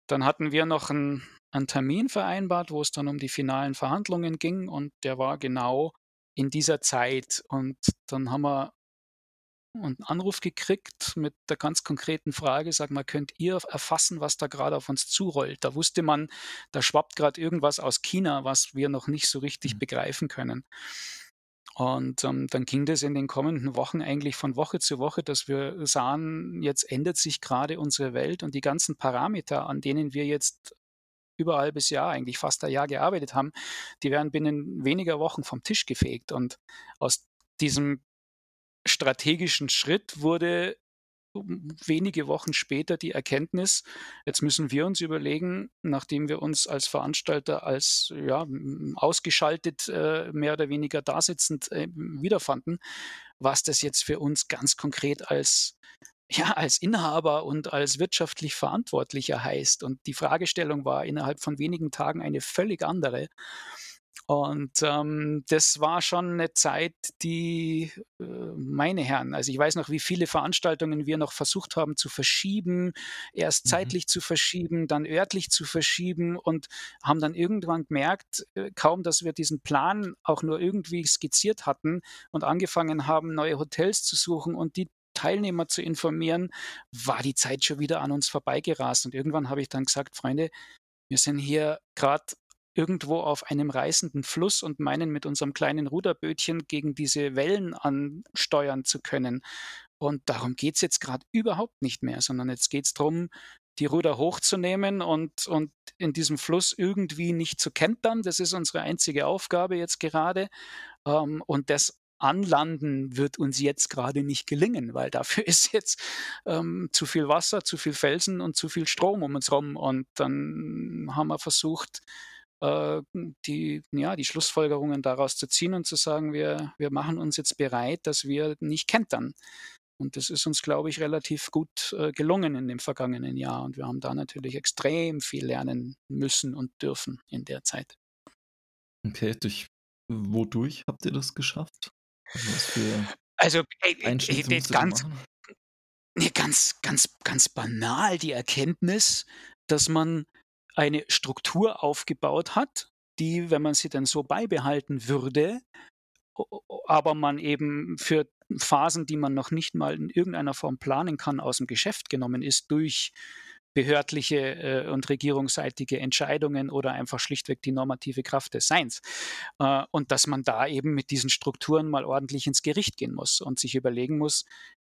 Speaker 1: dann hatten wir noch einen, einen Termin vereinbart, wo es dann um die finalen Verhandlungen ging und der war genau in dieser Zeit. Und dann haben wir einen Anruf gekriegt mit der ganz konkreten Frage, sag mal, könnt ihr erfassen, was da gerade auf uns zurollt? Da wusste man, da schwappt gerade irgendwas aus China, was wir noch nicht so richtig mhm. begreifen können. Und ähm, dann ging das in den kommenden Wochen eigentlich von Woche zu Woche, dass wir sahen, jetzt ändert sich gerade unsere Welt und die ganzen Parameter, an denen wir jetzt über ein halbes Jahr, eigentlich fast ein Jahr gearbeitet haben, die werden binnen weniger Wochen vom Tisch gefegt. Und aus diesem strategischen Schritt wurde wenige Wochen später die Erkenntnis, jetzt müssen wir uns überlegen, nachdem wir uns als Veranstalter als ja, ausgeschaltet äh, mehr oder weniger dasitzend äh, wiederfanden, was das jetzt für uns ganz konkret als ja, als Inhaber und als wirtschaftlich Verantwortlicher heißt. Und die Fragestellung war innerhalb von wenigen Tagen eine völlig andere. Und ähm, das war schon eine Zeit, die, äh, meine Herren, also ich weiß noch, wie viele Veranstaltungen wir noch versucht haben zu verschieben, erst mhm. zeitlich zu verschieben, dann örtlich zu verschieben und haben dann irgendwann gemerkt, äh, kaum, dass wir diesen Plan auch nur irgendwie skizziert hatten und angefangen haben, neue Hotels zu suchen und die Teilnehmer zu informieren, war die Zeit schon wieder an uns vorbeigerast. Und irgendwann habe ich dann gesagt, Freunde, wir sind hier gerade irgendwo auf einem reißenden Fluss und meinen mit unserem kleinen Ruderbötchen gegen diese Wellen ansteuern zu können. Und darum geht es jetzt gerade überhaupt nicht mehr, sondern jetzt geht es darum, die Ruder hochzunehmen und, und in diesem Fluss irgendwie nicht zu kentern. Das ist unsere einzige Aufgabe jetzt gerade. Ähm, und das Anlanden wird uns jetzt gerade nicht gelingen, weil dafür ist jetzt ähm, zu viel Wasser, zu viel Felsen und zu viel Strom um uns herum. Und dann haben wir versucht, äh, die, ja, die Schlussfolgerungen daraus zu ziehen und zu sagen, wir, wir machen uns jetzt bereit, dass wir nicht kentern. Und das ist uns, glaube ich, relativ gut äh, gelungen in dem vergangenen Jahr. Und wir haben da natürlich extrem viel lernen müssen und dürfen in der Zeit.
Speaker 2: Okay, durch wodurch habt ihr das geschafft?
Speaker 1: Also ey, ey, ganz, nee, ganz, ganz, ganz banal die Erkenntnis, dass man eine Struktur aufgebaut hat, die, wenn man sie dann so beibehalten würde, aber man eben für Phasen, die man noch nicht mal in irgendeiner Form planen kann, aus dem Geschäft genommen ist durch behördliche äh, und regierungsseitige Entscheidungen oder einfach schlichtweg die normative Kraft des Seins. Äh, und dass man da eben mit diesen Strukturen mal ordentlich ins Gericht gehen muss und sich überlegen muss,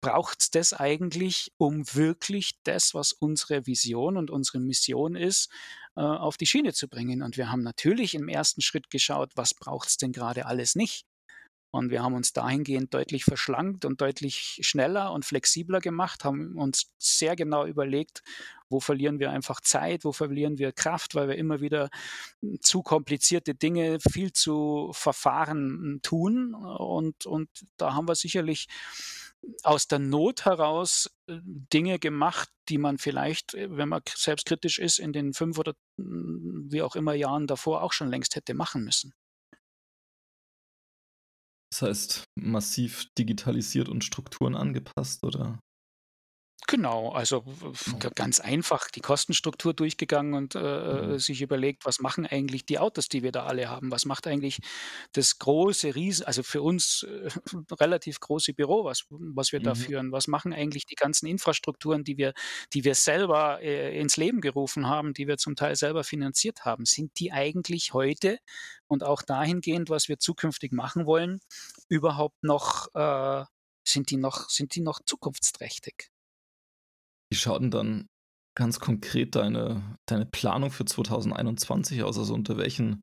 Speaker 1: braucht es das eigentlich, um wirklich das, was unsere Vision und unsere Mission ist, äh, auf die Schiene zu bringen. Und wir haben natürlich im ersten Schritt geschaut, was braucht es denn gerade alles nicht. Und wir haben uns dahingehend deutlich verschlankt und deutlich schneller und flexibler gemacht, haben uns sehr genau überlegt, wo verlieren wir einfach Zeit, wo verlieren wir Kraft, weil wir immer wieder zu komplizierte Dinge viel zu verfahren tun. Und, und da haben wir sicherlich aus der Not heraus äh, Dinge gemacht, die man vielleicht, äh, wenn man selbstkritisch ist, in den fünf oder hm, wie auch immer Jahren davor auch schon längst hätte machen müssen.
Speaker 2: Das heißt, massiv digitalisiert und Strukturen angepasst, oder?
Speaker 1: Genau, also ganz einfach die Kostenstruktur durchgegangen und äh, Mhm. Äh, sich überlegt, was machen eigentlich die Autos, die wir da alle haben? Was macht eigentlich das große Riesen, also für uns äh, relativ große Büro, was, was wir da Mhm. führen? Was machen eigentlich die ganzen Infrastrukturen, die wir, die wir selber äh, ins Leben gerufen haben, die wir zum Teil selber finanziert haben? Sind die eigentlich heute und auch dahingehend, was wir zukünftig machen wollen, überhaupt noch, äh, sind die noch, sind die noch zukunftsträchtig?
Speaker 2: Wie schaut denn dann ganz konkret deine, deine Planung für 2021 aus? Also unter welchen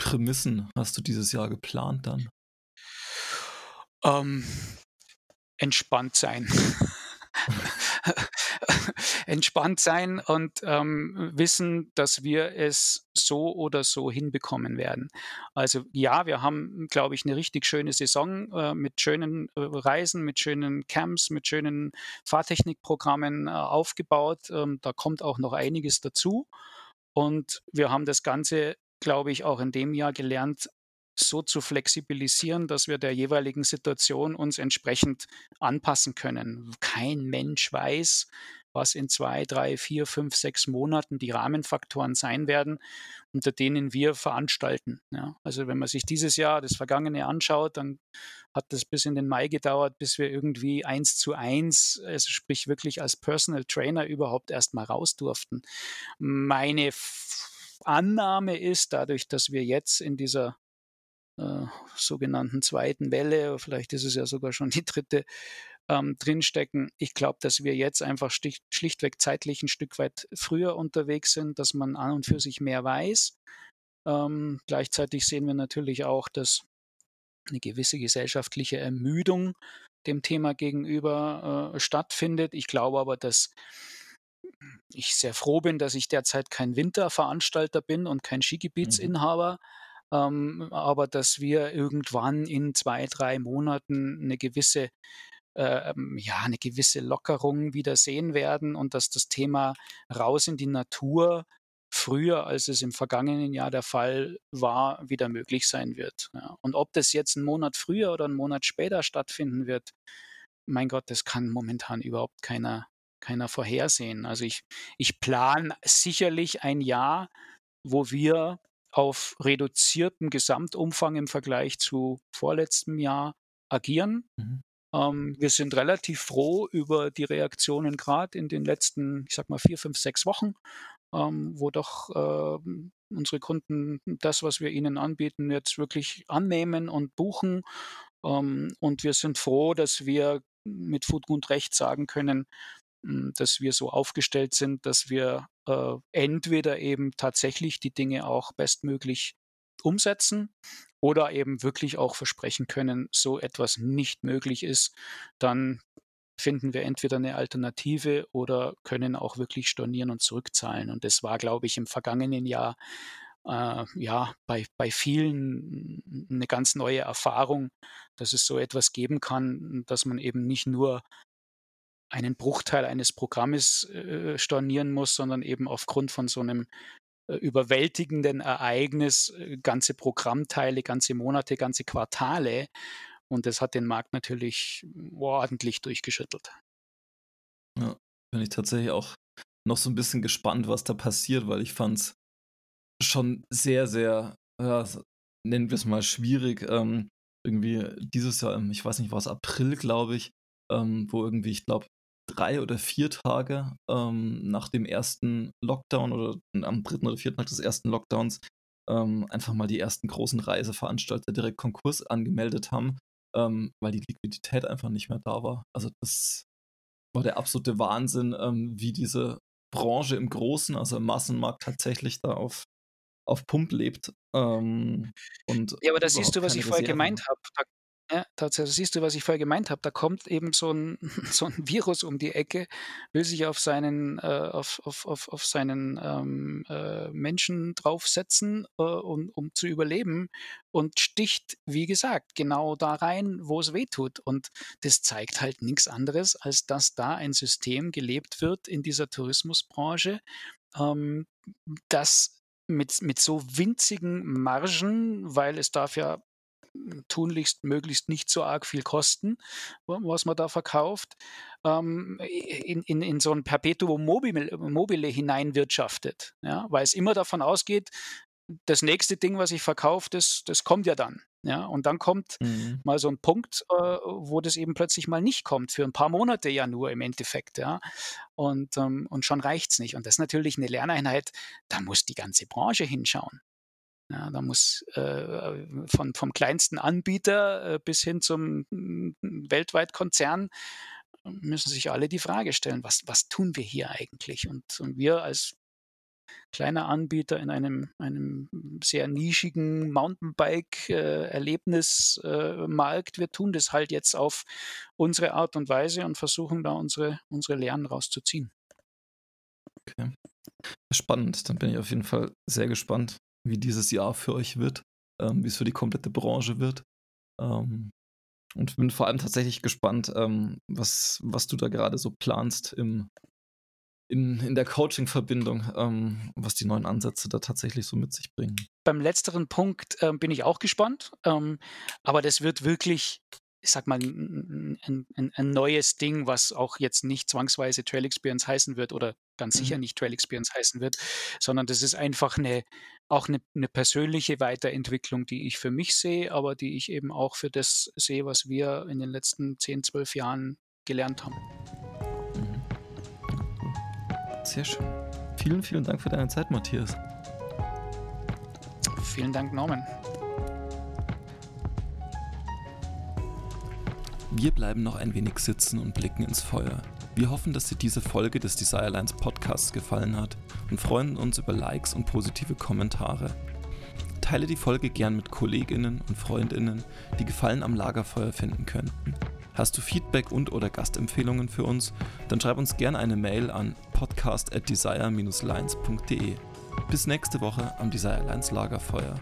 Speaker 2: Prämissen hast du dieses Jahr geplant dann?
Speaker 1: Ähm, entspannt sein. entspannt sein und ähm, wissen, dass wir es so oder so hinbekommen werden. Also ja, wir haben, glaube ich, eine richtig schöne Saison äh, mit schönen äh, Reisen, mit schönen Camps, mit schönen Fahrtechnikprogrammen äh, aufgebaut. Ähm, da kommt auch noch einiges dazu. Und wir haben das Ganze, glaube ich, auch in dem Jahr gelernt, so zu flexibilisieren, dass wir der jeweiligen Situation uns entsprechend anpassen können. Kein Mensch weiß, was in zwei, drei, vier, fünf, sechs Monaten die Rahmenfaktoren sein werden, unter denen wir veranstalten. Ja, also wenn man sich dieses Jahr, das vergangene anschaut, dann hat das bis in den Mai gedauert, bis wir irgendwie eins zu eins, also sprich wirklich als Personal Trainer überhaupt erst mal raus durften. Meine Annahme ist, dadurch, dass wir jetzt in dieser äh, sogenannten zweiten Welle, vielleicht ist es ja sogar schon die dritte, ähm, drinstecken. Ich glaube, dass wir jetzt einfach stich, schlichtweg zeitlich ein Stück weit früher unterwegs sind, dass man an und für sich mehr weiß. Ähm, gleichzeitig sehen wir natürlich auch, dass eine gewisse gesellschaftliche Ermüdung dem Thema gegenüber äh, stattfindet. Ich glaube aber, dass ich sehr froh bin, dass ich derzeit kein Winterveranstalter bin und kein Mhm. Ähm, aber dass wir irgendwann in zwei, drei Monaten eine gewisse äh, ähm, ja, 'ne gewisse Lockerung wieder sehen werden und dass das Thema raus in die Natur früher, als es im vergangenen Jahr der Fall war, wieder möglich sein wird, ja. Und ob das jetzt einen Monat früher oder einen Monat später stattfinden wird, mein Gott, das kann momentan überhaupt keiner keiner vorhersehen. Also, ich ich plane sicherlich ein Jahr, wo wir auf reduziertem Gesamtumfang im Vergleich zu vorletztem Jahr agieren. Mhm. Ähm, wir sind relativ froh über die Reaktionen gerade in den letzten, ich sag mal, vier, fünf, sechs Wochen, ähm, wo doch äh, unsere Kunden das, was wir ihnen anbieten, jetzt wirklich annehmen und buchen. Ähm, und wir sind froh, dass wir mit Fug und Recht sagen können, hm, dass wir so aufgestellt sind, dass wir äh, entweder eben tatsächlich die Dinge auch bestmöglich umsetzen oder eben wirklich auch versprechen können, so etwas nicht möglich ist, dann finden wir entweder eine Alternative oder können auch wirklich stornieren und zurückzahlen. Und das war, glaube ich, im vergangenen Jahr äh, ja bei, bei vielen eine ganz neue Erfahrung, dass es so etwas geben kann, dass man eben nicht nur einen Bruchteil eines Programmes äh, stornieren muss, sondern eben aufgrund von so einem äh, überwältigenden Ereignis äh, ganze Programmteile, ganze Monate, ganze Quartale. Und das hat den Markt natürlich ordentlich durchgeschüttelt.
Speaker 2: Ja, bin ich tatsächlich auch noch so ein bisschen gespannt, was da passiert, weil ich fand es schon sehr, sehr, ja, nennen wir es mal schwierig, ähm, irgendwie dieses Jahr, ich weiß nicht, war es April, glaube ich, ähm, wo irgendwie, ich glaube, drei oder vier Tage ähm, nach dem ersten Lockdown oder am dritten oder vierten Tag des ersten Lockdowns ähm, einfach mal die ersten großen Reiseveranstalter direkt Konkurs angemeldet haben, ähm, weil die Liquidität einfach nicht mehr da war. Also das war der absolute Wahnsinn, ähm, wie diese Branche im Großen, also im Massenmarkt tatsächlich da auf, auf Pump lebt. Ähm, und
Speaker 1: ja, aber da siehst du, was ich vorher gemeint habe. Da ja, tatsächlich siehst du, was ich vorher gemeint habe. Da kommt eben so ein, so 'n Virus um die Ecke, will sich auf seinen, äh, auf, auf, auf, auf seinen ähm, äh, Menschen draufsetzen, äh, um, um zu überleben und sticht, wie gesagt, genau da rein, wo es weh tut. Und das zeigt halt nichts anderes, als dass da ein System gelebt wird in dieser Tourismusbranche, ähm, das mit, mit so winzigen Margen, weil es darf ja tunlichst möglichst nicht so arg viel kosten, was man da verkauft, ähm, in, in, in so ein Perpetuum mobile, mobile hineinwirtschaftet. Ja? Weil es immer davon ausgeht, das nächste Ding, was ich verkaufe, das, das kommt ja dann. Ja, und dann kommt mhm. mal so ein Punkt, äh, wo das eben plötzlich mal nicht kommt, für ein paar Monate ja nur im Endeffekt, ja. Und, ähm, und schon reicht es nicht. Und das ist natürlich eine Lerneinheit, da muss die ganze Branche hinschauen. Ja, da muss äh, von, vom kleinsten Anbieter äh, bis hin zum mm, weltweit Konzern müssen sich alle die Frage stellen, was, was tun wir hier eigentlich? Und, und wir als kleiner Anbieter in einem, einem sehr nischigen Mountainbike-Erlebnismarkt, äh, wir tun das halt jetzt auf unsere Art und Weise und versuchen da unsere, unsere Lernen rauszuziehen.
Speaker 2: Okay. Spannend, dann bin ich auf jeden Fall sehr gespannt, wie dieses Jahr für euch wird, ähm, wie es für die komplette Branche wird. Ähm, und bin vor allem tatsächlich gespannt, ähm, was, was du da gerade so planst im, in, in der Coaching-Verbindung, ähm, was die neuen Ansätze da tatsächlich so mit sich bringen.
Speaker 1: Beim letzteren Punkt ähm, bin ich auch gespannt, ähm, aber das wird wirklich ich sag mal, ein, ein, ein, neues Ding, was auch jetzt nicht zwangsweise Trail Experience heißen wird oder ganz mhm. sicher nicht Trail Experience heißen wird, sondern das ist einfach eine, auch eine, eine, persönliche Weiterentwicklung, die ich für mich sehe, aber die ich eben auch für das sehe, was wir in den letzten 10, 12 Jahren gelernt haben. Mhm.
Speaker 2: Sehr schön. Vielen, vielen Dank für deine Zeit, Matthias.
Speaker 1: Vielen Dank, Norman.
Speaker 2: Wir bleiben noch ein wenig sitzen und blicken ins Feuer. Wir hoffen, dass dir diese Folge des Desirelines Podcasts gefallen hat und freuen uns über Likes und positive Kommentare. Teile die Folge gern mit Kolleginnen und Freundinnen, die Gefallen am Lagerfeuer finden könnten. Hast du Feedback und oder Gastempfehlungen für uns? Dann schreib uns gerne eine Mail an podcast at desire-lines.de. Bis nächste Woche am Desire Lines Lagerfeuer.